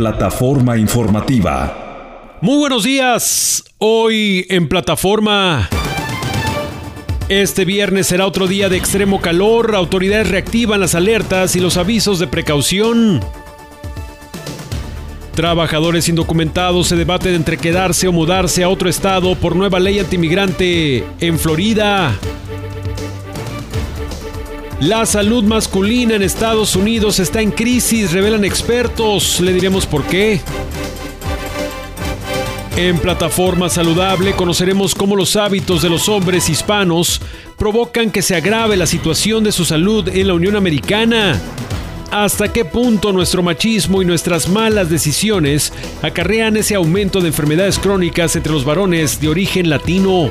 Plataforma informativa. Muy buenos días. Hoy en plataforma... Este viernes será otro día de extremo calor. Autoridades reactivan las alertas y los avisos de precaución. Trabajadores indocumentados se debaten entre quedarse o mudarse a otro estado por nueva ley antimigrante en Florida. La salud masculina en Estados Unidos está en crisis, revelan expertos. Le diremos por qué. En Plataforma Saludable conoceremos cómo los hábitos de los hombres hispanos provocan que se agrave la situación de su salud en la Unión Americana. ¿Hasta qué punto nuestro machismo y nuestras malas decisiones acarrean ese aumento de enfermedades crónicas entre los varones de origen latino?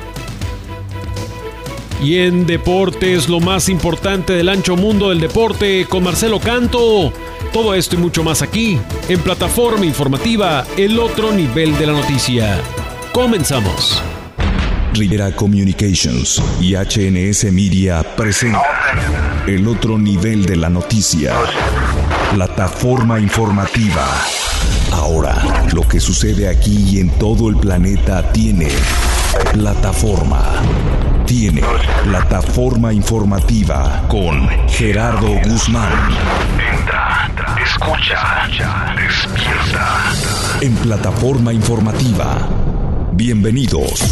Y en deportes, lo más importante del ancho mundo del deporte con Marcelo Canto. Todo esto y mucho más aquí, en plataforma informativa, el otro nivel de la noticia. Comenzamos. Rivera Communications y HNS Media presenta el otro nivel de la noticia. Plataforma informativa. Ahora, lo que sucede aquí y en todo el planeta tiene plataforma tiene plataforma informativa con Gerardo Guzmán. Entra, escucha, despierta. En plataforma informativa. Bienvenidos.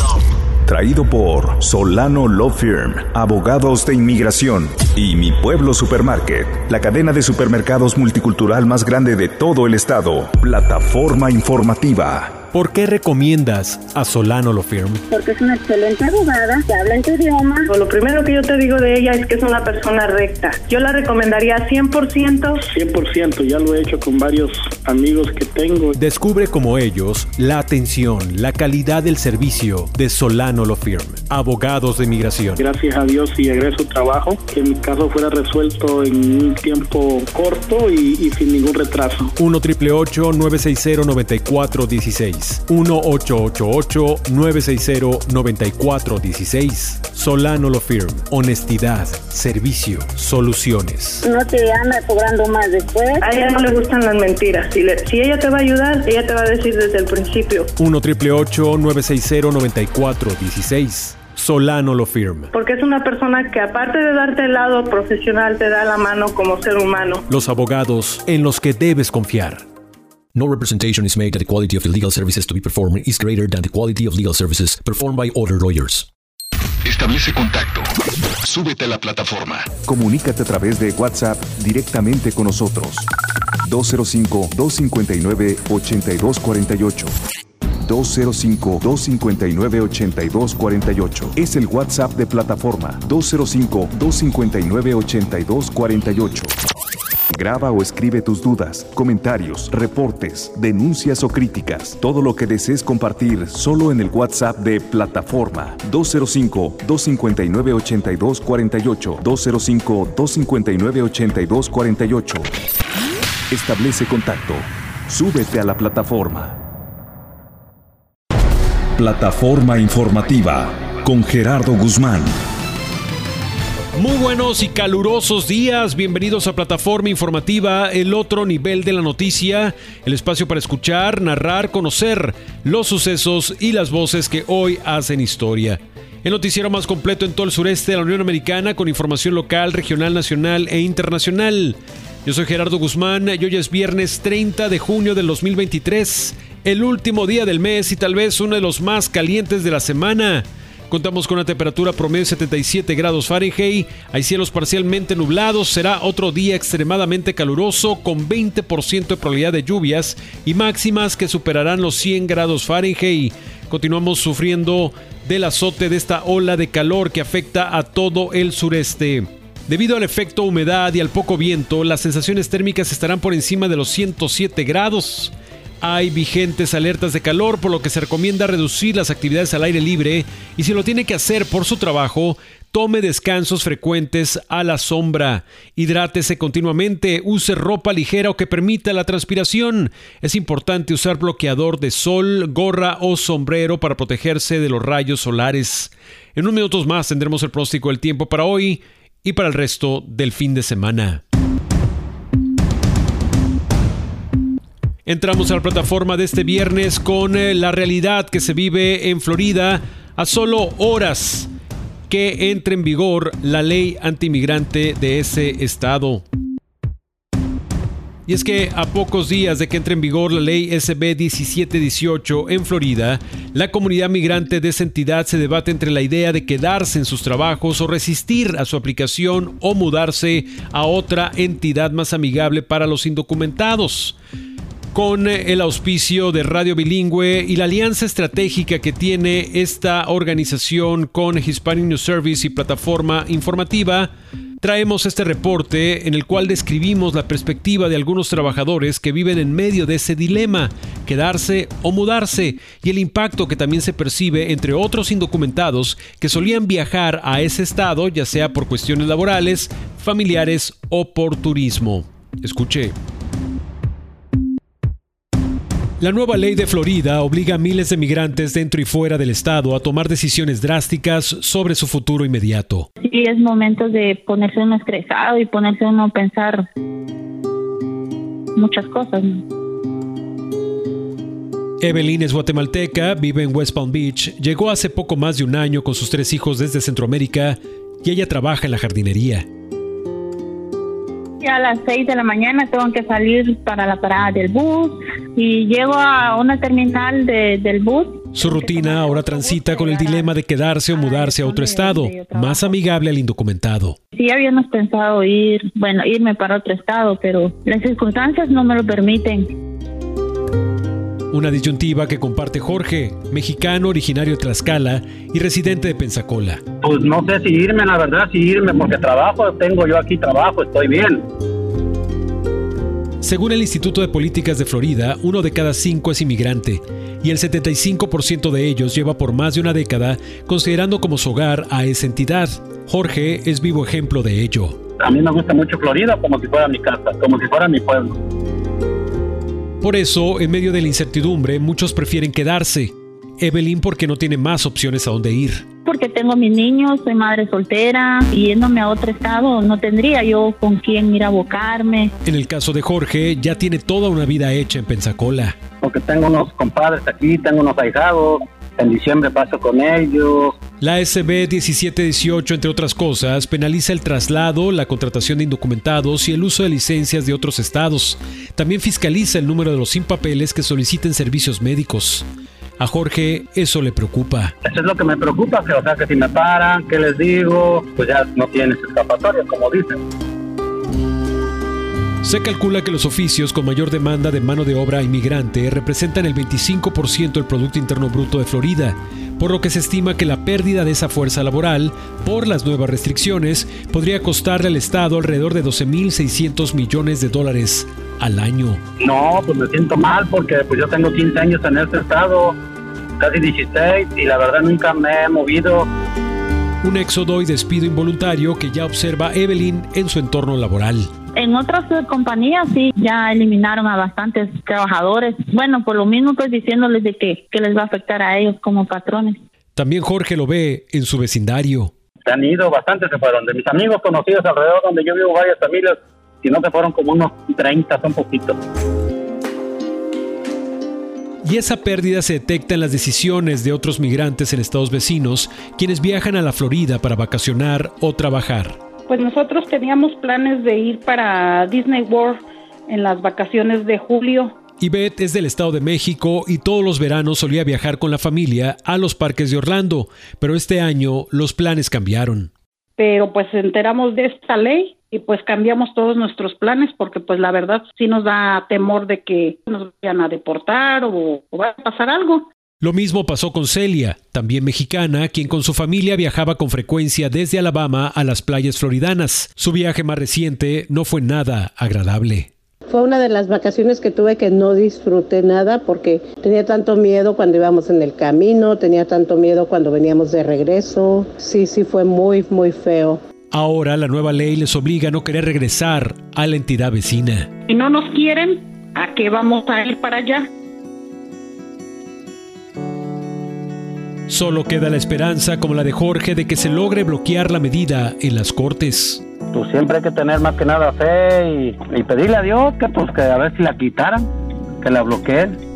Traído por Solano Law Firm, abogados de inmigración y Mi Pueblo Supermarket, la cadena de supermercados multicultural más grande de todo el estado. Plataforma informativa. ¿Por qué recomiendas a Solano Lo Firm? Porque es una excelente abogada, que habla en tu idioma. Lo primero que yo te digo de ella es que es una persona recta. Yo la recomendaría 100%. 100%, ya lo he hecho con varios amigos que tengo. Descubre como ellos la atención, la calidad del servicio de Solano Lo Firm, abogados de inmigración. Gracias a Dios y egreso trabajo, que mi caso fuera resuelto en un tiempo corto y, sin ningún retraso. 1 960 9416 1-888-960-9416. Solano Lo Firm. Honestidad, servicio, soluciones. No te anda cobrando más después. A ella no le gustan las mentiras. Si, si ella te va a ayudar, ella te va a decir desde el principio. 1 960 9416 Solano Lo Firm. Porque es una persona que aparte de darte el lado profesional, te da la mano como ser humano. Los abogados en los que debes confiar. No representation is made that the quality of the legal services to be performed is greater than the quality of legal services performed by other lawyers. Establece contacto. Súbete a la plataforma. Comunícate a través de WhatsApp directamente con nosotros. 205-259-8248. 205-259-8248. Es el WhatsApp de plataforma 205-259-8248. Graba o escribe tus dudas, comentarios, reportes, denuncias o críticas. Todo lo que desees compartir solo en el WhatsApp de Plataforma 205-259-8248. 205-259-8248. Establece contacto. Súbete a la plataforma. Plataforma informativa con Gerardo Guzmán. Muy buenos y calurosos días, bienvenidos a Plataforma Informativa, el otro nivel de la noticia, el espacio para escuchar, narrar, conocer los sucesos y las voces que hoy hacen historia. El noticiero más completo en todo el sureste de la Unión Americana con información local, regional, nacional e internacional. Yo soy Gerardo Guzmán y hoy es viernes 30 de junio del 2023, el último día del mes y tal vez uno de los más calientes de la semana. Contamos con una temperatura promedio de 77 grados Fahrenheit. Hay cielos parcialmente nublados. Será otro día extremadamente caluroso con 20% de probabilidad de lluvias y máximas que superarán los 100 grados Fahrenheit. Continuamos sufriendo del azote de esta ola de calor que afecta a todo el sureste. Debido al efecto humedad y al poco viento, las sensaciones térmicas estarán por encima de los 107 grados. Hay vigentes alertas de calor, por lo que se recomienda reducir las actividades al aire libre y si lo tiene que hacer por su trabajo, tome descansos frecuentes a la sombra. Hidrátese continuamente, use ropa ligera o que permita la transpiración. Es importante usar bloqueador de sol, gorra o sombrero para protegerse de los rayos solares. En unos minutos más tendremos el pronóstico del tiempo para hoy y para el resto del fin de semana. Entramos a la plataforma de este viernes con eh, la realidad que se vive en Florida a solo horas que entre en vigor la ley antimigrante de ese estado. Y es que a pocos días de que entre en vigor la ley SB 1718 en Florida, la comunidad migrante de esa entidad se debate entre la idea de quedarse en sus trabajos o resistir a su aplicación o mudarse a otra entidad más amigable para los indocumentados con el auspicio de Radio Bilingüe y la alianza estratégica que tiene esta organización con Hispanic News Service y plataforma informativa, traemos este reporte en el cual describimos la perspectiva de algunos trabajadores que viven en medio de ese dilema, quedarse o mudarse, y el impacto que también se percibe entre otros indocumentados que solían viajar a ese estado, ya sea por cuestiones laborales, familiares o por turismo. Escuche. La nueva ley de Florida obliga a miles de migrantes dentro y fuera del estado a tomar decisiones drásticas sobre su futuro inmediato. Sí, es momento de ponerse uno estresado y ponerse uno a pensar muchas cosas. Evelyn es guatemalteca, vive en West Palm Beach, llegó hace poco más de un año con sus tres hijos desde Centroamérica y ella trabaja en la jardinería a las 6 de la mañana tengo que salir para la parada del bus y llego a una terminal del bus. Su rutina ahora transita con el dilema de quedarse o mudarse a otro estado, más amigable al indocumentado. Sí habíamos pensado ir, bueno, irme para otro estado, pero las circunstancias no me lo permiten. Una disyuntiva que comparte Jorge, mexicano originario de Tlaxcala y residente de Pensacola. Pues no sé si irme, la verdad, si irme, porque trabajo, tengo yo aquí trabajo, estoy bien. Según el Instituto de Políticas de Florida, uno de cada cinco es inmigrante y el 75% de ellos lleva por más de una década considerando como su hogar a esa entidad. Jorge es vivo ejemplo de ello. A mí me gusta mucho Florida como si fuera mi casa, como si fuera mi pueblo. Por eso, en medio de la incertidumbre, muchos prefieren quedarse. Evelyn porque no tiene más opciones a dónde ir. Porque tengo mis niños, soy madre soltera, y yéndome a otro estado no tendría yo con quién ir a abocarme. En el caso de Jorge, ya tiene toda una vida hecha en Pensacola. Porque tengo unos compadres aquí, tengo unos ahijados, en diciembre paso con ellos. La SB 1718, entre otras cosas, penaliza el traslado, la contratación de indocumentados y el uso de licencias de otros estados. También fiscaliza el número de los sin papeles que soliciten servicios médicos. A Jorge eso le preocupa. Eso es lo que me preocupa, que o sea que si me paran, ¿qué les digo? Pues ya no tienes escapatoria, como dicen. Se calcula que los oficios con mayor demanda de mano de obra inmigrante representan el 25% del Producto Interno Bruto de Florida, por lo que se estima que la pérdida de esa fuerza laboral por las nuevas restricciones podría costarle al Estado alrededor de 12.600 millones de dólares al año. No, pues me siento mal porque pues yo tengo 15 años en este estado, casi 16, y la verdad nunca me he movido. Un éxodo y despido involuntario que ya observa Evelyn en su entorno laboral. En otras compañías sí, ya eliminaron a bastantes trabajadores. Bueno, por lo mismo pues diciéndoles de que, que les va a afectar a ellos como patrones. También Jorge lo ve en su vecindario. Se han ido, bastantes se fueron. De mis amigos conocidos alrededor donde yo vivo, varias familias, si no se fueron como unos 30, son poquitos. Y esa pérdida se detecta en las decisiones de otros migrantes en estados vecinos, quienes viajan a la Florida para vacacionar o trabajar pues nosotros teníamos planes de ir para Disney World en las vacaciones de julio. Ivette es del Estado de México y todos los veranos solía viajar con la familia a los parques de Orlando, pero este año los planes cambiaron. Pero pues enteramos de esta ley y pues cambiamos todos nuestros planes porque pues la verdad sí nos da temor de que nos vayan a deportar o, o va a pasar algo. Lo mismo pasó con Celia, también mexicana, quien con su familia viajaba con frecuencia desde Alabama a las playas floridanas. Su viaje más reciente no fue nada agradable. Fue una de las vacaciones que tuve que no disfruté nada porque tenía tanto miedo cuando íbamos en el camino, tenía tanto miedo cuando veníamos de regreso. Sí, sí, fue muy, muy feo. Ahora la nueva ley les obliga a no querer regresar a la entidad vecina. Si no nos quieren, ¿a qué vamos a ir para allá? Solo queda la esperanza, como la de Jorge, de que se logre bloquear la medida en las cortes. Pues siempre hay que tener más que nada fe y, pedirle a Dios que pues que a ver si la quitaran, que la bloqueen.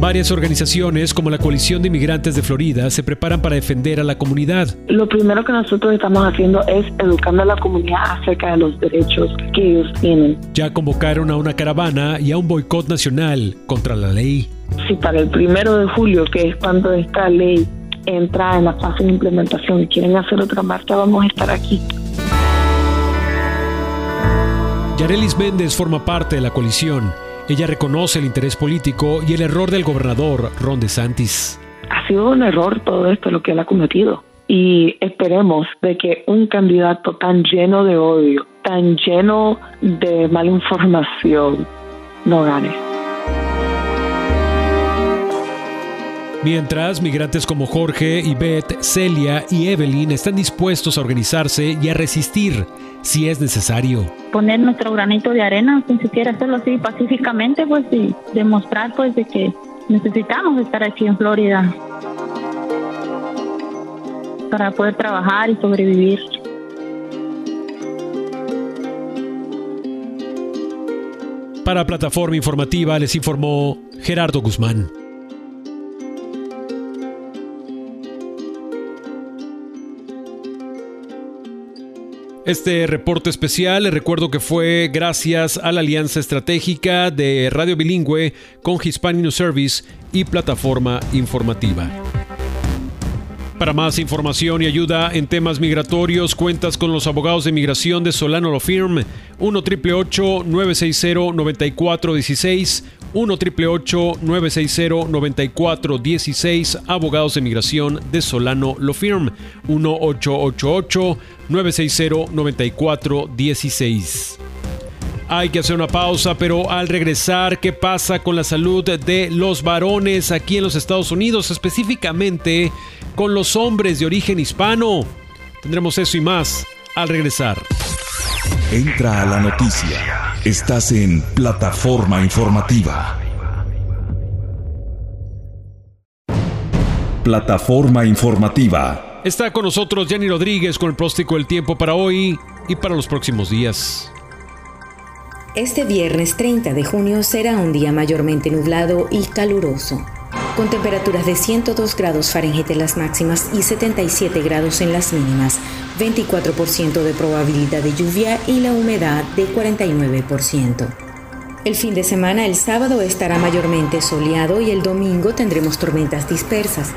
Varias organizaciones como la Coalición de Inmigrantes de Florida se preparan para defender a la comunidad. Lo primero que nosotros estamos haciendo es educando a la comunidad acerca de los derechos que ellos tienen. Ya convocaron a una caravana y a un boicot nacional contra la ley. Si para el primero de julio, que es cuando esta ley entra en la fase de implementación y quieren hacer otra marcha, vamos a estar aquí. Yarelis Méndez forma parte de la coalición. Ella reconoce el interés político y el error del gobernador Ron DeSantis. Ha sido un error todo esto lo que él ha cometido y esperemos de que un candidato tan lleno de odio, tan lleno de mala información, no gane. Mientras, migrantes como Jorge, Yvette, Celia y Evelyn están dispuestos a organizarse y a resistir si es necesario. Poner nuestro granito de arena, si se quiere hacerlo así pacíficamente, pues y demostrar pues de que necesitamos estar aquí en Florida para poder trabajar y sobrevivir. Para Plataforma Informativa les informó Gerardo Guzmán. Este reporte especial, les recuerdo que fue gracias a la alianza estratégica de Radio Bilingüe con Hispanic News Service y Plataforma Informativa. Para más información y ayuda en temas migratorios, cuentas con los abogados de migración de Solano Law Firm 1 888 960 9416 1 888 960 9416 Abogados de Migración de Solano Law Firm 1 888 960 9416 hay que hacer una pausa, pero al regresar, ¿qué pasa con la salud de los varones aquí en los Estados Unidos, específicamente con los hombres de origen hispano? Tendremos eso y más al regresar. Entra a la noticia. Estás en plataforma informativa. Plataforma informativa. Está con nosotros Jenny Rodríguez con el próstico del tiempo para hoy y para los próximos días. Este viernes 30 de junio será un día mayormente nublado y caluroso, con temperaturas de 102 grados Fahrenheit en las máximas y 77 grados en las mínimas, 24% de probabilidad de lluvia y la humedad de 49%. El fin de semana, el sábado, estará mayormente soleado y el domingo tendremos tormentas dispersas.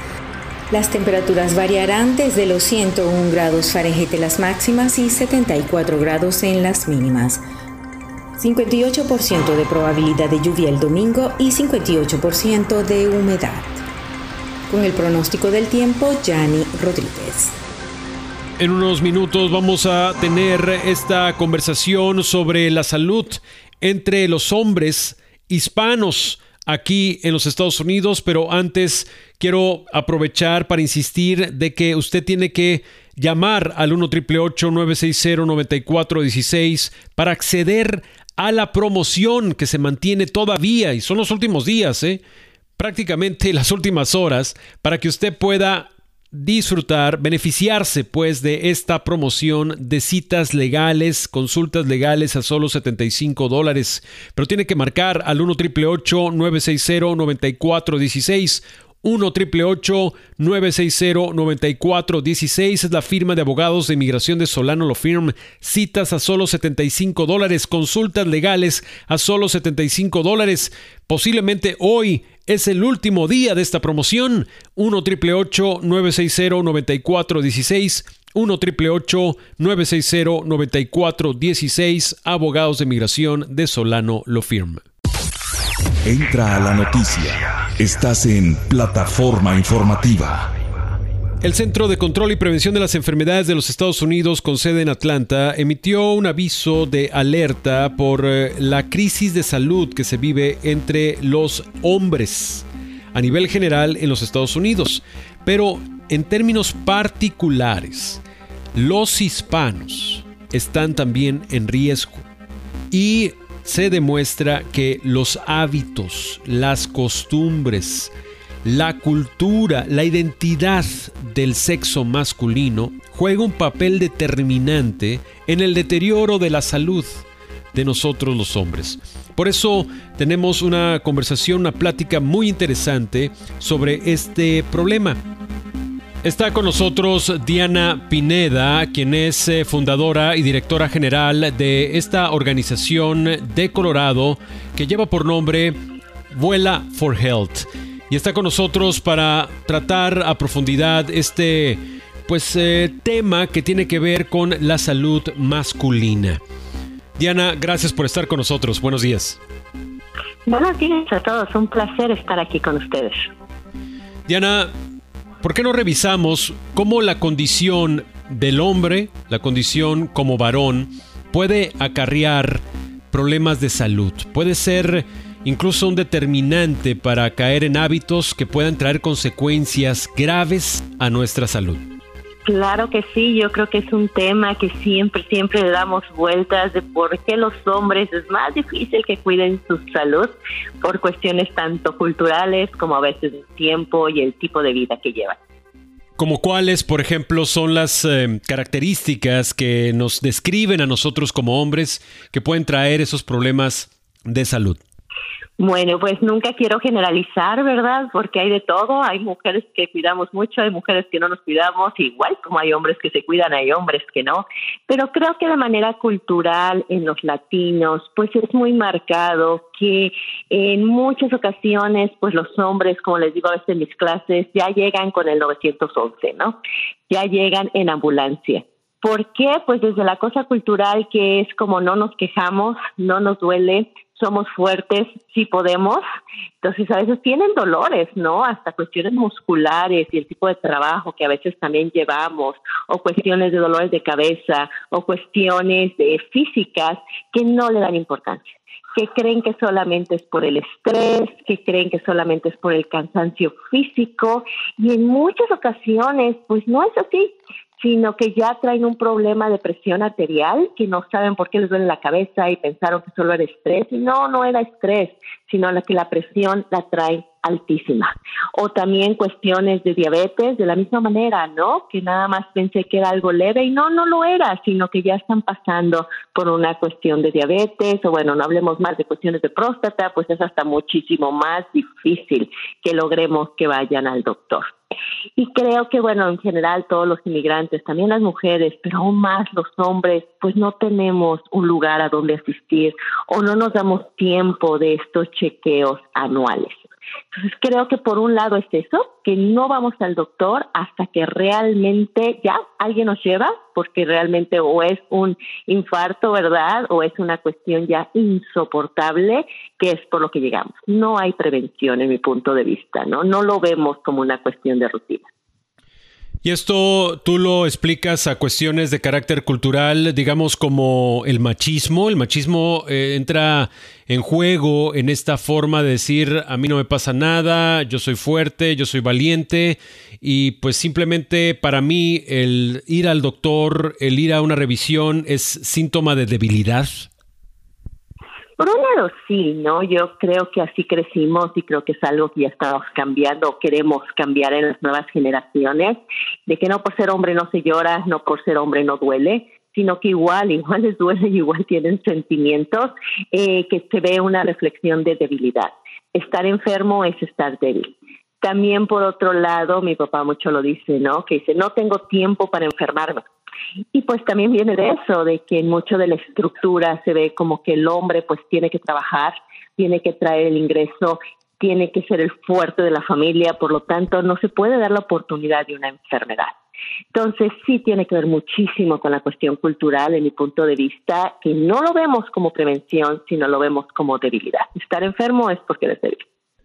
Las temperaturas variarán desde los 101 grados Fahrenheit en las máximas y 74 grados en las mínimas. 58% de probabilidad de lluvia el domingo y 58% de humedad. Con el pronóstico del tiempo, Yanni Rodríguez. En unos minutos vamos a tener esta conversación sobre la salud entre los hombres hispanos aquí en los Estados Unidos, pero antes quiero aprovechar para insistir de que usted tiene que llamar al 1 960 9416 para acceder a la promoción que se mantiene todavía y son los últimos días, ¿eh? prácticamente las últimas horas, para que usted pueda disfrutar, beneficiarse pues de esta promoción de citas legales, consultas legales a solo 75 dólares. Pero tiene que marcar al 1 960 9416 1 888 960 9416 es la firma de abogados de inmigración de Solano Lo Firm. Citas a solo 75 dólares, consultas legales a solo 75 dólares. Posiblemente hoy es el último día de esta promoción. 1 888 960 9416 1 888 960 9416 Abogados de inmigración de Solano Lo Firm. Entra a la noticia. Estás en plataforma informativa. El Centro de Control y Prevención de las Enfermedades de los Estados Unidos, con sede en Atlanta, emitió un aviso de alerta por eh, la crisis de salud que se vive entre los hombres a nivel general en los Estados Unidos. Pero en términos particulares, los hispanos están también en riesgo. Y se demuestra que los hábitos, las costumbres, la cultura, la identidad del sexo masculino juega un papel determinante en el deterioro de la salud, de nosotros los hombres. Por eso tenemos una conversación, una plática muy interesante sobre este problema. Está con nosotros Diana Pineda, quien es eh, fundadora y directora general de esta organización de Colorado que lleva por nombre Vuela for Health. Y está con nosotros para tratar a profundidad este pues eh, tema que tiene que ver con la salud masculina. Diana, gracias por estar con nosotros. Buenos días. Buenos días a todos. Un placer estar aquí con ustedes. Diana, ¿por qué no revisamos cómo la condición del hombre, la condición como varón, puede acarrear problemas de salud? Puede ser incluso un determinante para caer en hábitos que puedan traer consecuencias graves a nuestra salud. Claro que sí, yo creo que es un tema que siempre, siempre le damos vueltas de por qué los hombres es más difícil que cuiden su salud por cuestiones tanto culturales como a veces el tiempo y el tipo de vida que llevan. Como cuáles, por ejemplo, son las eh, características que nos describen a nosotros como hombres que pueden traer esos problemas de salud. Bueno, pues nunca quiero generalizar, ¿verdad? Porque hay de todo. Hay mujeres que cuidamos mucho, hay mujeres que no nos cuidamos, igual como hay hombres que se cuidan, hay hombres que no. Pero creo que de manera cultural en los latinos, pues es muy marcado que en muchas ocasiones, pues los hombres, como les digo a veces en mis clases, ya llegan con el 911, ¿no? Ya llegan en ambulancia. ¿Por qué? Pues desde la cosa cultural que es como no nos quejamos, no nos duele, somos fuertes, sí podemos. Entonces a veces tienen dolores, ¿no? Hasta cuestiones musculares y el tipo de trabajo que a veces también llevamos, o cuestiones de dolores de cabeza, o cuestiones de físicas que no le dan importancia que creen que solamente es por el estrés, que creen que solamente es por el cansancio físico y en muchas ocasiones pues no es así sino que ya traen un problema de presión arterial, que no saben por qué les duele la cabeza y pensaron que solo era estrés. No, no era estrés, sino que la presión la trae altísima. O también cuestiones de diabetes, de la misma manera, ¿no? Que nada más pensé que era algo leve y no, no lo era, sino que ya están pasando por una cuestión de diabetes, o bueno, no hablemos más de cuestiones de próstata, pues es hasta muchísimo más difícil que logremos que vayan al doctor. Y creo que, bueno, en general todos los inmigrantes, también las mujeres, pero aún más los hombres, pues no tenemos un lugar a donde asistir o no nos damos tiempo de estos chequeos anuales. Entonces creo que por un lado es eso, que no vamos al doctor hasta que realmente ya alguien nos lleva, porque realmente o es un infarto, ¿verdad? O es una cuestión ya insoportable, que es por lo que llegamos. No hay prevención en mi punto de vista, ¿no? No lo vemos como una cuestión de rutina. Y esto tú lo explicas a cuestiones de carácter cultural, digamos como el machismo. El machismo eh, entra en juego en esta forma de decir a mí no me pasa nada, yo soy fuerte, yo soy valiente y pues simplemente para mí el ir al doctor, el ir a una revisión es síntoma de debilidad. Por un lado, sí, ¿no? Yo creo que así crecimos y creo que es algo que ya estamos cambiando queremos cambiar en las nuevas generaciones, de que no por ser hombre no se llora, no por ser hombre no duele, sino que igual, igual les duele igual tienen sentimientos, eh, que se ve una reflexión de debilidad. Estar enfermo es estar débil. También por otro lado, mi papá mucho lo dice, ¿no? Que dice, no tengo tiempo para enfermarme. Y pues también viene de eso, de que en mucho de la estructura se ve como que el hombre pues tiene que trabajar, tiene que traer el ingreso, tiene que ser el fuerte de la familia, por lo tanto no se puede dar la oportunidad de una enfermedad. Entonces sí tiene que ver muchísimo con la cuestión cultural en mi punto de vista, que no lo vemos como prevención, sino lo vemos como debilidad. Estar enfermo es porque eres débil.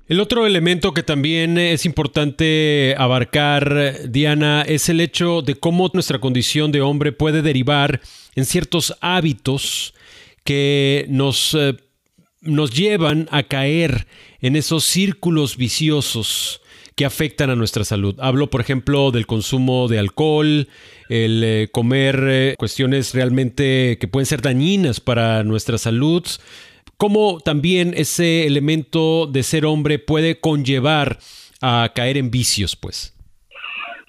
El otro elemento que también es importante abarcar, Diana, es el hecho de cómo nuestra condición de hombre puede derivar en ciertos hábitos que nos, eh, nos llevan a caer en esos círculos viciosos que afectan a nuestra salud. Hablo, por ejemplo, del consumo de alcohol, el eh, comer eh, cuestiones realmente que pueden ser dañinas para nuestra salud, cómo también ese elemento de ser hombre puede conllevar a caer en vicios, pues.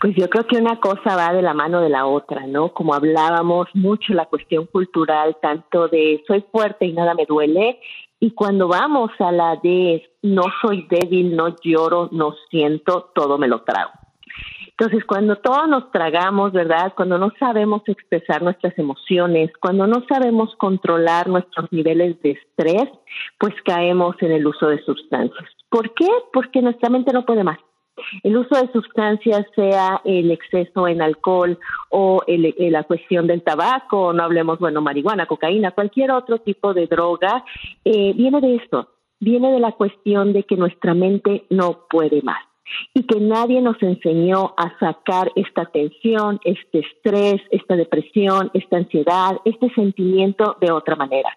Pues yo creo que una cosa va de la mano de la otra, ¿no? Como hablábamos mucho la cuestión cultural, tanto de soy fuerte y nada me duele, y cuando vamos a la de no soy débil, no lloro, no siento, todo me lo trago. Entonces, cuando todos nos tragamos, ¿verdad? Cuando no sabemos expresar nuestras emociones, cuando no sabemos controlar nuestros niveles de estrés, pues caemos en el uso de sustancias. ¿Por qué? Porque nuestra mente no puede más. El uso de sustancias, sea el exceso en alcohol o la cuestión del tabaco, no hablemos, bueno, marihuana, cocaína, cualquier otro tipo de droga, eh, viene de esto, viene de la cuestión de que nuestra mente no puede más y que nadie nos enseñó a sacar esta tensión, este estrés, esta depresión, esta ansiedad, este sentimiento de otra manera.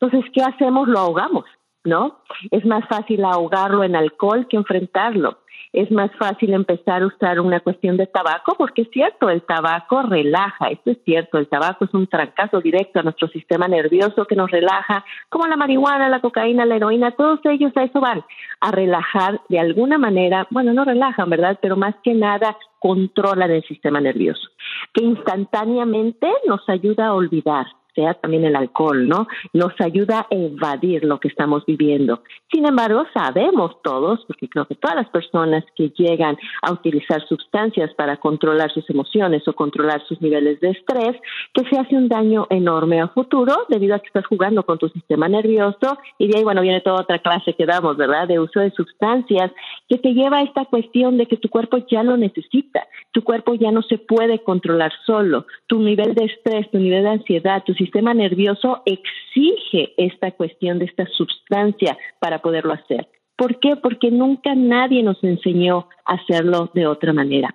Entonces, ¿qué hacemos? Lo ahogamos, ¿no? Es más fácil ahogarlo en alcohol que enfrentarlo es más fácil empezar a usar una cuestión de tabaco, porque es cierto, el tabaco relaja, esto es cierto, el tabaco es un trancazo directo a nuestro sistema nervioso que nos relaja, como la marihuana, la cocaína, la heroína, todos ellos a eso van, a relajar de alguna manera, bueno, no relajan, ¿verdad? Pero más que nada controlan el sistema nervioso, que instantáneamente nos ayuda a olvidar, sea también el alcohol, ¿no? Nos ayuda a evadir lo que estamos viviendo. Sin embargo, sabemos todos, porque creo que todas las personas que llegan a utilizar sustancias para controlar sus emociones o controlar sus niveles de estrés, que se hace un daño enorme a futuro debido a que estás jugando con tu sistema nervioso y de ahí, bueno, viene toda otra clase que damos, ¿verdad? De uso de sustancias que te lleva a esta cuestión de que tu cuerpo ya lo necesita, tu cuerpo ya no se puede controlar solo, tu nivel de estrés, tu nivel de ansiedad, tu sistema nervioso exige esta cuestión de esta sustancia para poderlo hacer. ¿Por qué? Porque nunca nadie nos enseñó a hacerlo de otra manera.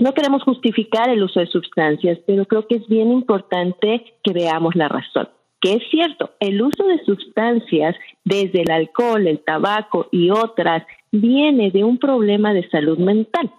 no queremos justificar el uso de sustancias, pero creo que es bien importante que veamos la razón. Que es cierto, el uso de sustancias, desde el alcohol, el tabaco y otras, viene de un problema de salud mental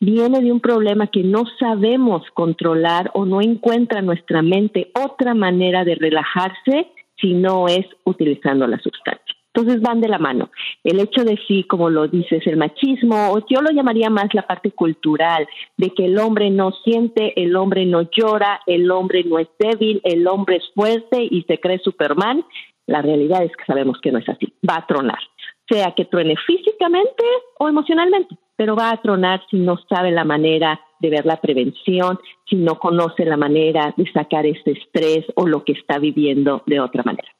viene de un problema que no sabemos controlar o no encuentra nuestra mente otra manera de relajarse si no es utilizando la sustancia. Entonces van de la mano. El hecho de sí, como lo dices, el machismo, o yo lo llamaría más la parte cultural, de que el hombre no siente, el hombre no llora, el hombre no es débil, el hombre es fuerte y se cree Superman. La realidad es que sabemos que no es así. Va a tronar, sea que truene físicamente o emocionalmente pero va a tronar si no sabe la manera de ver la prevención, si no conoce la manera de sacar este estrés o lo que está viviendo de otra manera.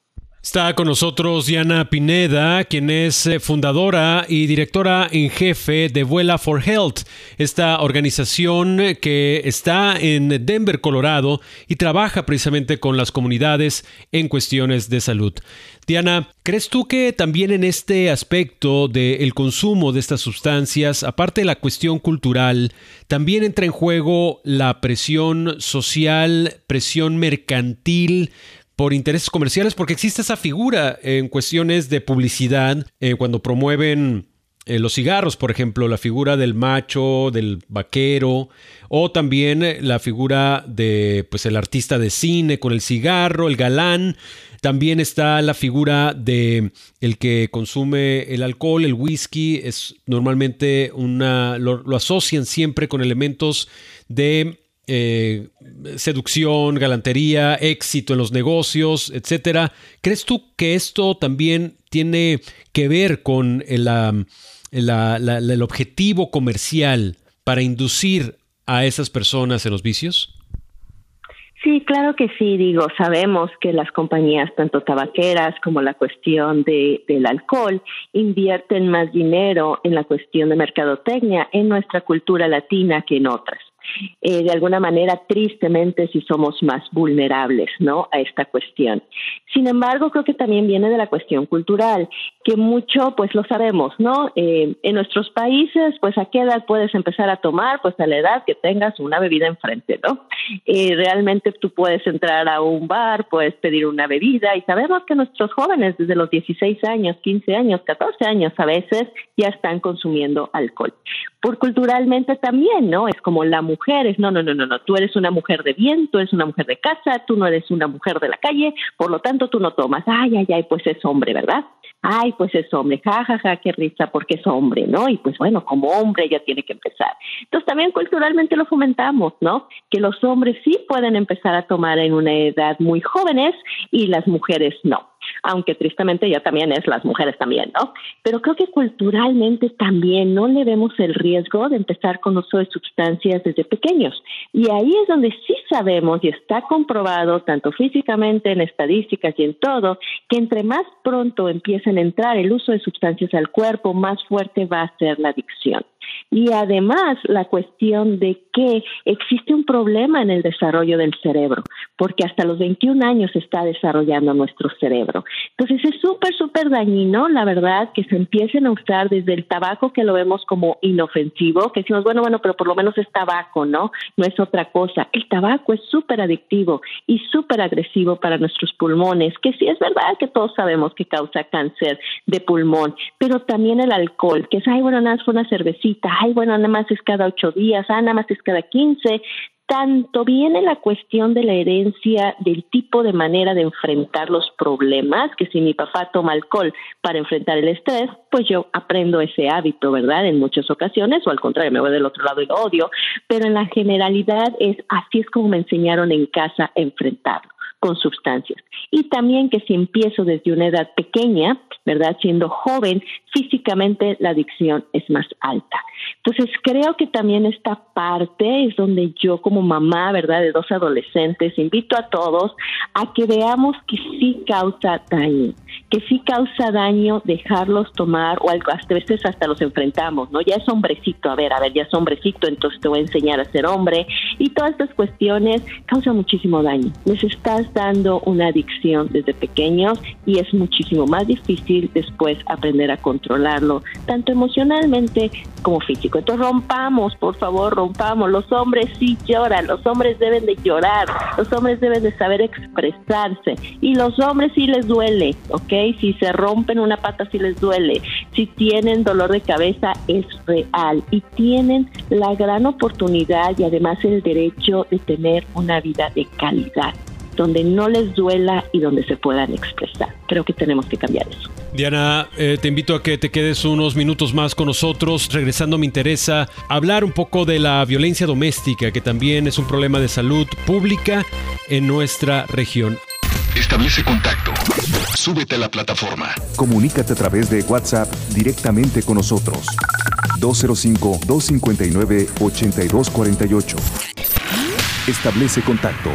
Está con nosotros Diana Pineda, quien es eh, fundadora y directora en jefe de Vuela for Health, esta organización que está en Denver, Colorado, y trabaja precisamente con las comunidades en cuestiones de salud. Diana, ¿crees tú que también en este aspecto del consumo de estas sustancias, aparte de la cuestión cultural, también entra en juego la presión social, presión mercantil? Por intereses comerciales, porque existe esa figura en cuestiones de publicidad, eh, cuando promueven eh, los cigarros, por ejemplo, la figura del macho, del vaquero, o también eh, la figura de pues el artista de cine con el cigarro, el galán. También está la figura de el que consume el alcohol, el whisky, es normalmente una lo asocian siempre con elementos de eh, seducción, galantería, éxito en los negocios, etcétera. ¿Crees tú que esto también tiene que ver con el, el objetivo comercial para inducir a esas personas en los vicios? Sí, claro que sí, digo, sabemos que las compañías, tanto tabaqueras como la cuestión de, del alcohol, invierten más dinero en la cuestión de mercadotecnia en nuestra cultura latina que en otras. Eh, de alguna manera, tristemente, si somos más vulnerables, ¿no? A esta cuestión. Sin embargo, creo que también viene de la cuestión cultural, que mucho, pues lo sabemos, ¿no? Eh, en nuestros países, pues a qué edad puedes empezar a tomar, pues a la edad que tengas una bebida enfrente, ¿no? Eh, realmente tú puedes entrar a un bar, puedes pedir una bebida y sabemos que nuestros jóvenes desde los 16 años, 15 años, 14 años a veces ya están consumiendo alcohol. Por culturalmente también, ¿no? Es como la mujeres. No, no, no, no, no. Tú eres una mujer de bien, tú eres una mujer de casa, tú no eres una mujer de la calle, por lo tanto tú no tomas. Ay, ay, ay, pues es hombre, ¿verdad? Ay, pues es hombre, jajaja, ja, ja, qué risa porque es hombre, ¿no? Y pues bueno, como hombre ya tiene que empezar. Entonces también culturalmente lo fomentamos, ¿no? Que los hombres sí pueden empezar a tomar en una edad muy jóvenes y las mujeres no aunque tristemente ya también es las mujeres también, ¿no? Pero creo que culturalmente también no le vemos el riesgo de empezar con uso de sustancias desde pequeños. Y ahí es donde sí sabemos y está comprobado, tanto físicamente, en estadísticas y en todo, que entre más pronto empiecen a entrar el uso de sustancias al cuerpo, más fuerte va a ser la adicción. Y además la cuestión de que existe un problema en el desarrollo del cerebro, porque hasta los 21 años está desarrollando nuestro cerebro. Entonces es súper, súper dañino, la verdad, que se empiecen a usar desde el tabaco, que lo vemos como inofensivo, que decimos, bueno, bueno, pero por lo menos es tabaco, ¿no? No es otra cosa. El tabaco es súper adictivo y súper agresivo para nuestros pulmones, que sí es verdad que todos sabemos que causa cáncer de pulmón, pero también el alcohol, que es, ay, bueno, nada, fue una cervecita, ay, bueno, nada más es cada ocho días, ah, nada más es cada quince, tanto viene la cuestión de la herencia, del tipo de manera de enfrentar los problemas, que si mi papá toma alcohol para enfrentar el estrés, pues yo aprendo ese hábito, ¿verdad? En muchas ocasiones, o al contrario, me voy del otro lado y lo odio, pero en la generalidad es así es como me enseñaron en casa a enfrentarlo con sustancias. Y también que si empiezo desde una edad pequeña, ¿verdad? Siendo joven, físicamente la adicción es más alta. Entonces creo que también esta parte es donde yo como mamá, ¿verdad? De dos adolescentes, invito a todos a que veamos que sí causa daño, que sí causa daño dejarlos tomar o algo, hasta veces hasta los enfrentamos, ¿no? Ya es hombrecito, a ver, a ver, ya es hombrecito, entonces te voy a enseñar a ser hombre y todas estas cuestiones causan muchísimo daño. Les estás una adicción desde pequeños y es muchísimo más difícil después aprender a controlarlo, tanto emocionalmente como físico. Entonces rompamos, por favor, rompamos. Los hombres sí lloran, los hombres deben de llorar, los hombres deben de saber expresarse y los hombres sí les duele, ¿ok? Si se rompen una pata sí les duele, si tienen dolor de cabeza es real y tienen la gran oportunidad y además el derecho de tener una vida de calidad donde no les duela y donde se puedan expresar. Creo que tenemos que cambiar eso. Diana, eh, te invito a que te quedes unos minutos más con nosotros. Regresando, me interesa hablar un poco de la violencia doméstica, que también es un problema de salud pública en nuestra región. Establece contacto. Súbete a la plataforma. Comunícate a través de WhatsApp directamente con nosotros. 205-259-8248. Establece contacto.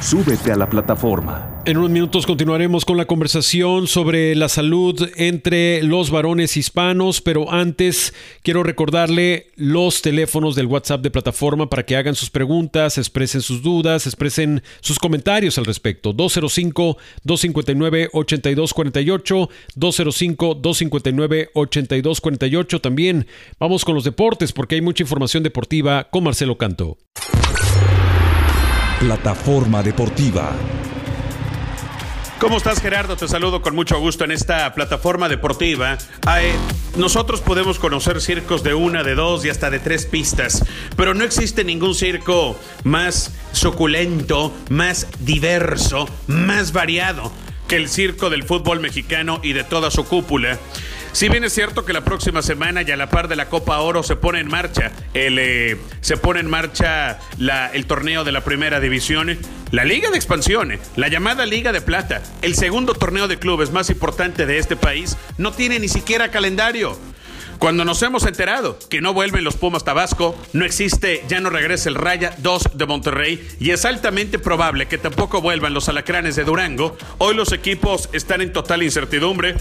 Súbete a la plataforma. En unos minutos continuaremos con la conversación sobre la salud entre los varones hispanos, pero antes quiero recordarle los teléfonos del WhatsApp de plataforma para que hagan sus preguntas, expresen sus dudas, expresen sus comentarios al respecto. 205-259-8248, 205-259-8248. También vamos con los deportes porque hay mucha información deportiva con Marcelo Canto. Plataforma Deportiva. ¿Cómo estás Gerardo? Te saludo con mucho gusto en esta plataforma deportiva. nosotros podemos conocer circos de una, de dos y hasta de tres pistas, pero no existe ningún circo más suculento, más diverso, más variado que el circo del fútbol mexicano y de toda su cúpula. Si bien es cierto que la próxima semana y a la par de la Copa Oro se pone en marcha el, eh, se pone en marcha el torneo de la primera división, la Liga de Expansión, la llamada Liga de Plata, el segundo torneo de clubes más importante de este país, no tiene ni siquiera calendario. Cuando nos hemos enterado que no vuelven los Pumas Tabasco, no existe, ya no regresa el Raya 2 de Monterrey y es altamente probable que tampoco vuelvan los Alacranes de Durango, hoy los equipos están en total incertidumbre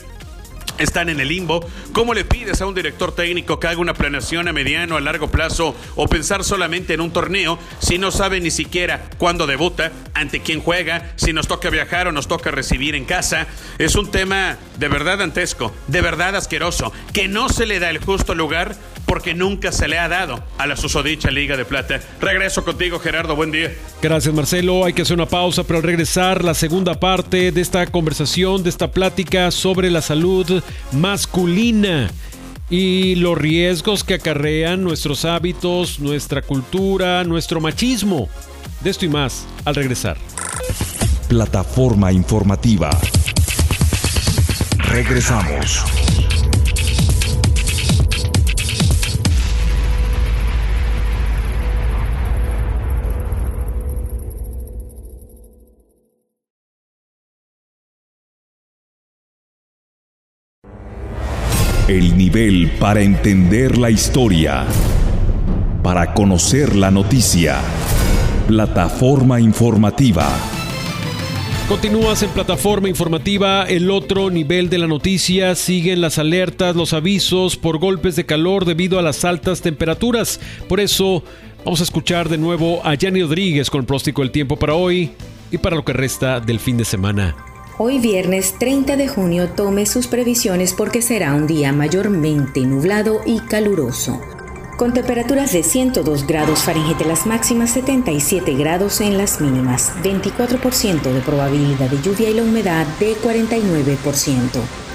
están en el limbo. ¿Cómo le pides a un director técnico que haga una planeación a mediano, a largo plazo o pensar solamente en un torneo si no sabe ni siquiera cuándo debuta, ante quién juega, si nos toca viajar o nos toca recibir en casa? Es un tema de verdad antesco, de verdad asqueroso, que no se le da el justo lugar porque nunca se le ha dado a la susodicha Liga de Plata. Regreso contigo, Gerardo. Buen día. Gracias, Marcelo. Hay que hacer una pausa, pero al regresar la segunda parte de esta conversación, de esta plática sobre la salud masculina y los riesgos que acarrean nuestros hábitos, nuestra cultura, nuestro machismo. De esto y más al regresar. Plataforma informativa Regresamos. El nivel para entender la historia. Para conocer la noticia. Plataforma informativa. Continúas en plataforma informativa, el otro nivel de la noticia, siguen las alertas, los avisos por golpes de calor debido a las altas temperaturas. Por eso vamos a escuchar de nuevo a Yanni Rodríguez con el próstico del tiempo para hoy y para lo que resta del fin de semana. Hoy viernes 30 de junio tome sus previsiones porque será un día mayormente nublado y caluroso, con temperaturas de 102 grados Fahrenheit en las máximas, 77 grados en las mínimas, 24% de probabilidad de lluvia y la humedad de 49%.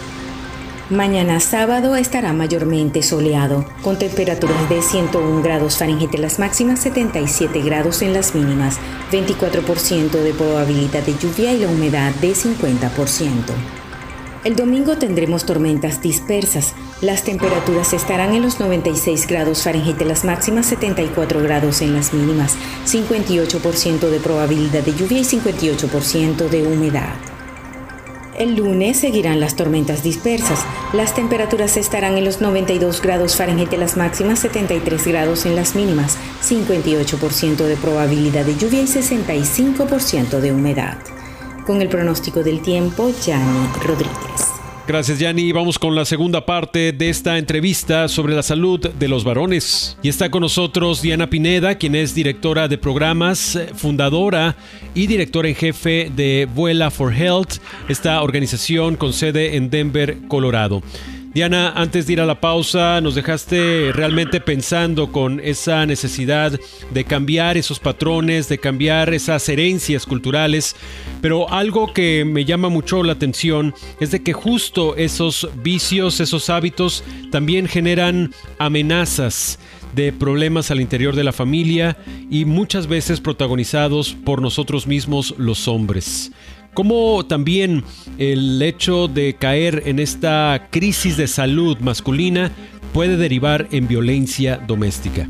Mañana sábado estará mayormente soleado, con temperaturas de 101 grados Fahrenheit en las máximas, 77 grados en las mínimas, 24% de probabilidad de lluvia y la humedad de 50%. El domingo tendremos tormentas dispersas. Las temperaturas estarán en los 96 grados Fahrenheit en las máximas, 74 grados en las mínimas, 58% de probabilidad de lluvia y 58% de humedad. El lunes seguirán las tormentas dispersas. Las temperaturas estarán en los 92 grados Fahrenheit en las máximas, 73 grados en las mínimas, 58% de probabilidad de lluvia y 65% de humedad. Con el pronóstico del tiempo, Yanni Rodríguez. Gracias, Yanni. Vamos con la segunda parte de esta entrevista sobre la salud de los varones. Y está con nosotros Diana Pineda, quien es directora de programas, fundadora y directora en jefe de Vuela for Health, esta organización con sede en Denver, Colorado. Diana, antes de ir a la pausa, nos dejaste realmente pensando con esa necesidad de cambiar esos patrones, de cambiar esas herencias culturales, pero algo que me llama mucho la atención es de que justo esos vicios, esos hábitos también generan amenazas de problemas al interior de la familia y muchas veces protagonizados por nosotros mismos los hombres. ¿Cómo también el hecho de caer en esta crisis de salud masculina puede derivar en violencia doméstica?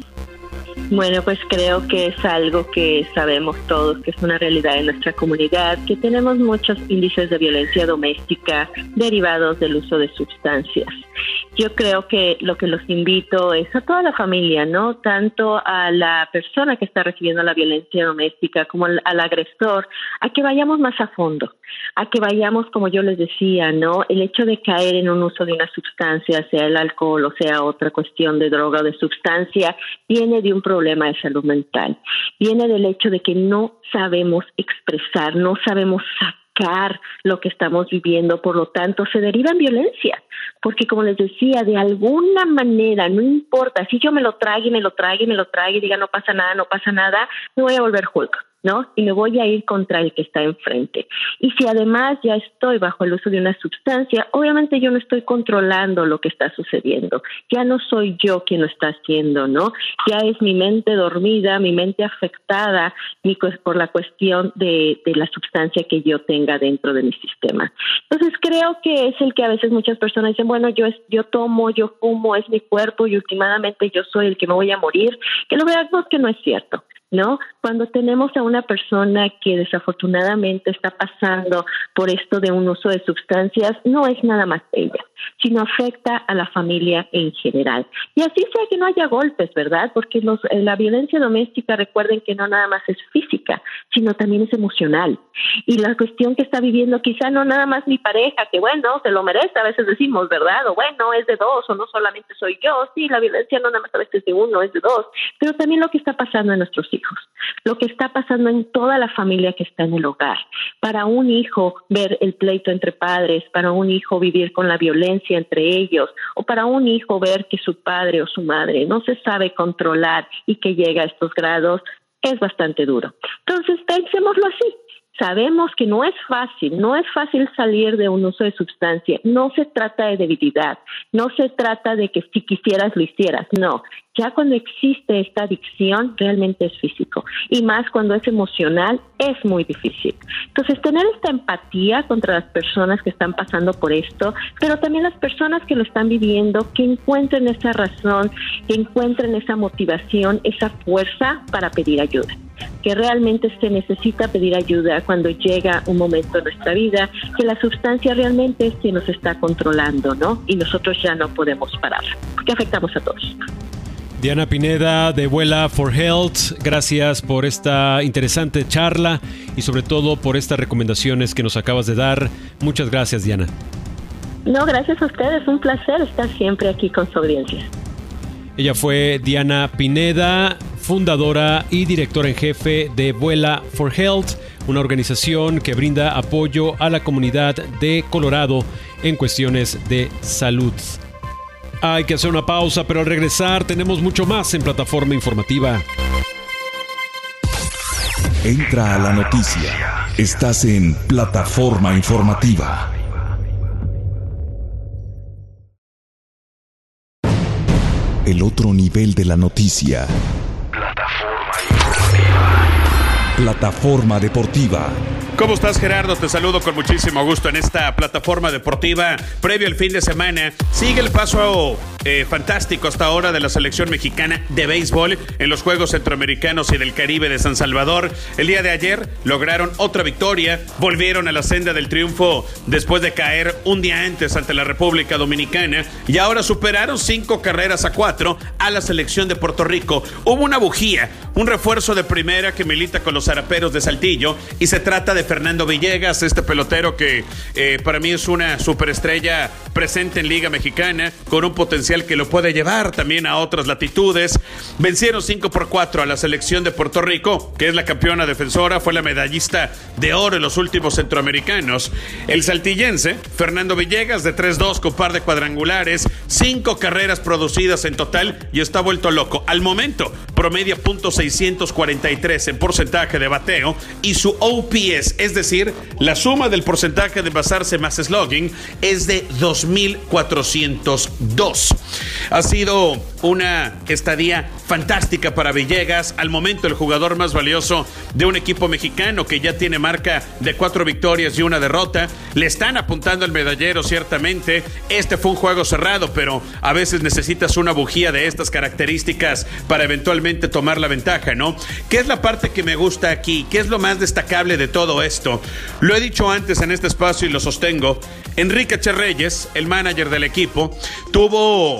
Bueno, pues creo que es algo que sabemos todos, que es una realidad en nuestra comunidad, que tenemos muchos índices de violencia doméstica derivados del uso de sustancias. Yo creo que lo que los invito es a toda la familia, ¿no? Tanto a la persona que está recibiendo la violencia doméstica como al, al agresor, a que vayamos más a fondo, a que vayamos, como yo les decía, ¿no? El hecho de caer en un uso de una sustancia, sea el alcohol o sea otra cuestión de droga o de sustancia, viene de un problema de salud mental. Viene del hecho de que no sabemos expresar, no sabemos sacar lo que estamos viviendo, por lo tanto se deriva en violencia, porque como les decía, de alguna manera, no importa, si yo me lo trague me lo trague me lo trague diga no pasa nada, no pasa nada, me voy a volver Hulk. ¿No? Y me voy a ir contra el que está enfrente. Y si además ya estoy bajo el uso de una sustancia, obviamente yo no estoy controlando lo que está sucediendo. Ya no soy yo quien lo está haciendo, ¿no? Ya es mi mente dormida, mi mente afectada por la cuestión de, de la sustancia que yo tenga dentro de mi sistema. Entonces creo que es el que a veces muchas personas dicen, bueno, yo, yo tomo, yo fumo, es mi cuerpo y últimamente yo soy el que me voy a morir, que lo veamos que no es cierto. ¿No? Cuando tenemos a una persona que desafortunadamente está pasando por esto de un uso de sustancias, no es nada más ella, sino afecta a la familia en general. Y así sea que no haya golpes, ¿verdad? Porque los, eh, la violencia doméstica, recuerden que no nada más es física, sino también es emocional. Y la cuestión que está viviendo quizá no nada más mi pareja, que bueno, se lo merece, a veces decimos, ¿verdad? O bueno, es de dos, o no solamente soy yo, sí, la violencia no nada más a veces es de uno, es de dos, pero también lo que está pasando en nuestros hijos lo que está pasando en toda la familia que está en el hogar. Para un hijo ver el pleito entre padres, para un hijo vivir con la violencia entre ellos, o para un hijo ver que su padre o su madre no se sabe controlar y que llega a estos grados, es bastante duro. Entonces, pensémoslo así. Sabemos que no es fácil, no es fácil salir de un uso de sustancia. No se trata de debilidad, no se trata de que si quisieras lo hicieras, no. Ya cuando existe esta adicción realmente es físico y más cuando es emocional es muy difícil. Entonces tener esta empatía contra las personas que están pasando por esto, pero también las personas que lo están viviendo, que encuentren esa razón, que encuentren esa motivación, esa fuerza para pedir ayuda que realmente se necesita pedir ayuda cuando llega un momento en nuestra vida que la sustancia realmente es quien nos está controlando, ¿no? Y nosotros ya no podemos parar, porque afectamos a todos. Diana Pineda de Vuela for Health, gracias por esta interesante charla y sobre todo por estas recomendaciones que nos acabas de dar. Muchas gracias, Diana. No, gracias a ustedes, un placer estar siempre aquí con su audiencia. Ella fue Diana Pineda, fundadora y directora en jefe de Vuela for Health, una organización que brinda apoyo a la comunidad de Colorado en cuestiones de salud. Hay que hacer una pausa, pero al regresar tenemos mucho más en plataforma informativa. Entra a la noticia. Estás en plataforma informativa. El otro nivel de la noticia. Plataforma deportiva. ¿Cómo estás Gerardo? Te saludo con muchísimo gusto en esta plataforma deportiva previo al fin de semana. Sigue el paso eh, fantástico hasta ahora de la selección mexicana de béisbol en los Juegos Centroamericanos y del Caribe de San Salvador. El día de ayer lograron otra victoria, volvieron a la senda del triunfo después de caer un día antes ante la República Dominicana y ahora superaron cinco carreras a cuatro a la selección de Puerto Rico. Hubo una bujía, un refuerzo de primera que milita con los zaraperos de Saltillo y se trata de Fernando Villegas, este pelotero que eh, para mí es una superestrella presente en Liga Mexicana, con un potencial que lo puede llevar también a otras latitudes. Vencieron 5 por 4 a la selección de Puerto Rico, que es la campeona defensora, fue la medallista de oro en los últimos centroamericanos. El saltillense, Fernando Villegas, de 3-2 con par de cuadrangulares, cinco carreras producidas en total y está vuelto loco. Al momento, promedia .643 en porcentaje de bateo y su OPS es decir, la suma del porcentaje de basarse más slogging es de 2.402. Ha sido una estadía fantástica para Villegas, al momento el jugador más valioso de un equipo mexicano que ya tiene marca de cuatro victorias y una derrota. Le están apuntando al medallero, ciertamente. Este fue un juego cerrado, pero a veces necesitas una bujía de estas características para eventualmente tomar la ventaja, ¿no? ¿Qué es la parte que me gusta aquí? ¿Qué es lo más destacable de todo esto? Lo he dicho antes en este espacio y lo sostengo. Enrique Cherreyes, el manager del equipo, tuvo...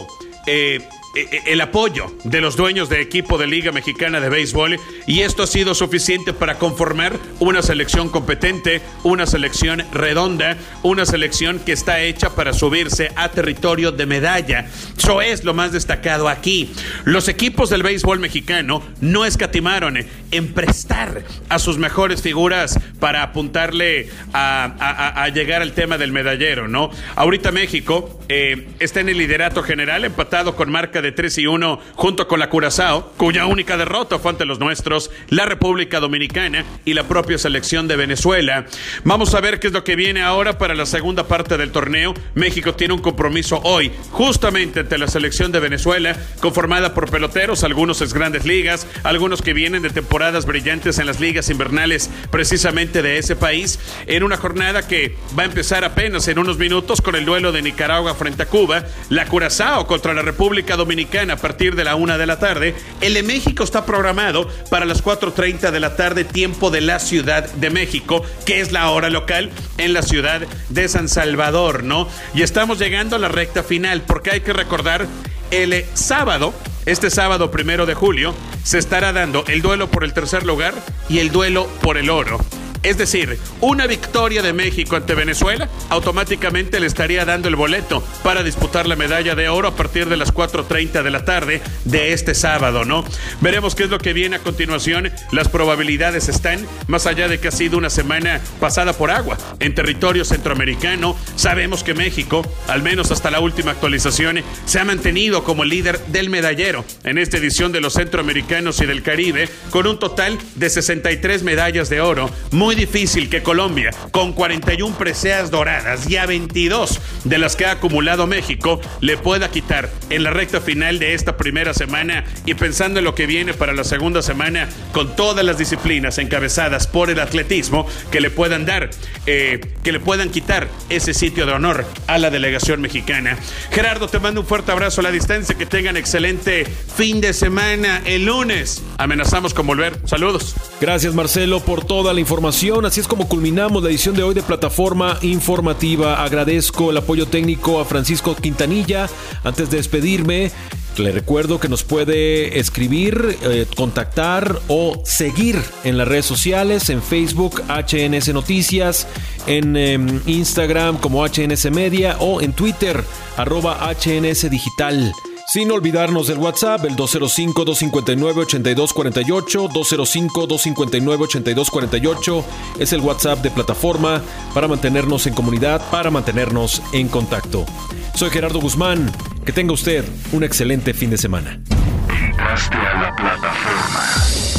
Eh, el apoyo de los dueños de equipo de Liga Mexicana de Béisbol y esto ha sido suficiente para conformar una selección competente, una selección redonda, una selección que está hecha para subirse a territorio de medalla. Eso es lo más destacado aquí. Los equipos del béisbol mexicano no escatimaron en prestar a sus mejores figuras para apuntarle a, llegar al tema del medallero, ¿no? Ahorita México eh, está en el liderato general, empatado con marca de 3 y 1 junto con la Curazao, cuya única derrota fue ante los nuestros, la República Dominicana y la propia selección de Venezuela. Vamos a ver qué es lo que viene ahora para la segunda parte del torneo. México tiene un compromiso hoy, justamente ante la selección de Venezuela, conformada por peloteros, algunos es grandes ligas, algunos que vienen de temporadas brillantes en las ligas invernales precisamente de ese país, en una jornada que va a empezar apenas en unos minutos con el duelo de Nicaragua frente a Cuba, la Curazao contra la República Dominicana a partir de la una de la tarde. El de México está programado para las 4.30 de la tarde, tiempo de la Ciudad de México, que es la hora local en la ciudad de San Salvador, ¿no? Y estamos llegando a la recta final, porque hay que recordar el sábado, este sábado primero de julio, se estará dando el duelo por el tercer lugar y el duelo por el oro. Es decir, una victoria de México ante Venezuela automáticamente le estaría dando el boleto para disputar la medalla de oro a partir de las 4.30 de la tarde de este sábado, ¿no? Veremos qué es lo que viene a continuación. Las probabilidades están, más allá de que ha sido una semana pasada por agua en territorio centroamericano. Sabemos que México, al menos hasta la última actualización, se ha mantenido como líder del medallero en esta edición de los centroamericanos y del Caribe, con un total de 63 medallas de oro. Muy difícil que Colombia, con 41 preseas doradas y a 22 de las que ha acumulado México, le pueda quitar en la recta final de esta primera semana y pensando en lo que viene para la segunda semana con todas las disciplinas encabezadas por el atletismo que le puedan dar, eh, que le puedan quitar ese sitio de honor a la delegación mexicana. Gerardo, te mando un fuerte abrazo a la distancia, que tengan excelente fin de semana. El lunes amenazamos con volver. Saludos. Gracias Marcelo por toda la información. Así es como culminamos la edición de hoy de Plataforma Informativa. Agradezco el apoyo técnico a Francisco Quintanilla. Antes de despedirme, le recuerdo que nos puede escribir, eh, contactar o seguir en las redes sociales, en Facebook HNS Noticias, en em, Instagram como HNS Media o en Twitter arroba HNS Digital. Sin olvidarnos del WhatsApp, el 205-259-8248, 205-259-8248 es el WhatsApp de plataforma para mantenernos en comunidad, para mantenernos en contacto. Soy Gerardo Guzmán, que tenga usted un excelente fin de semana. Entraste a la plataforma.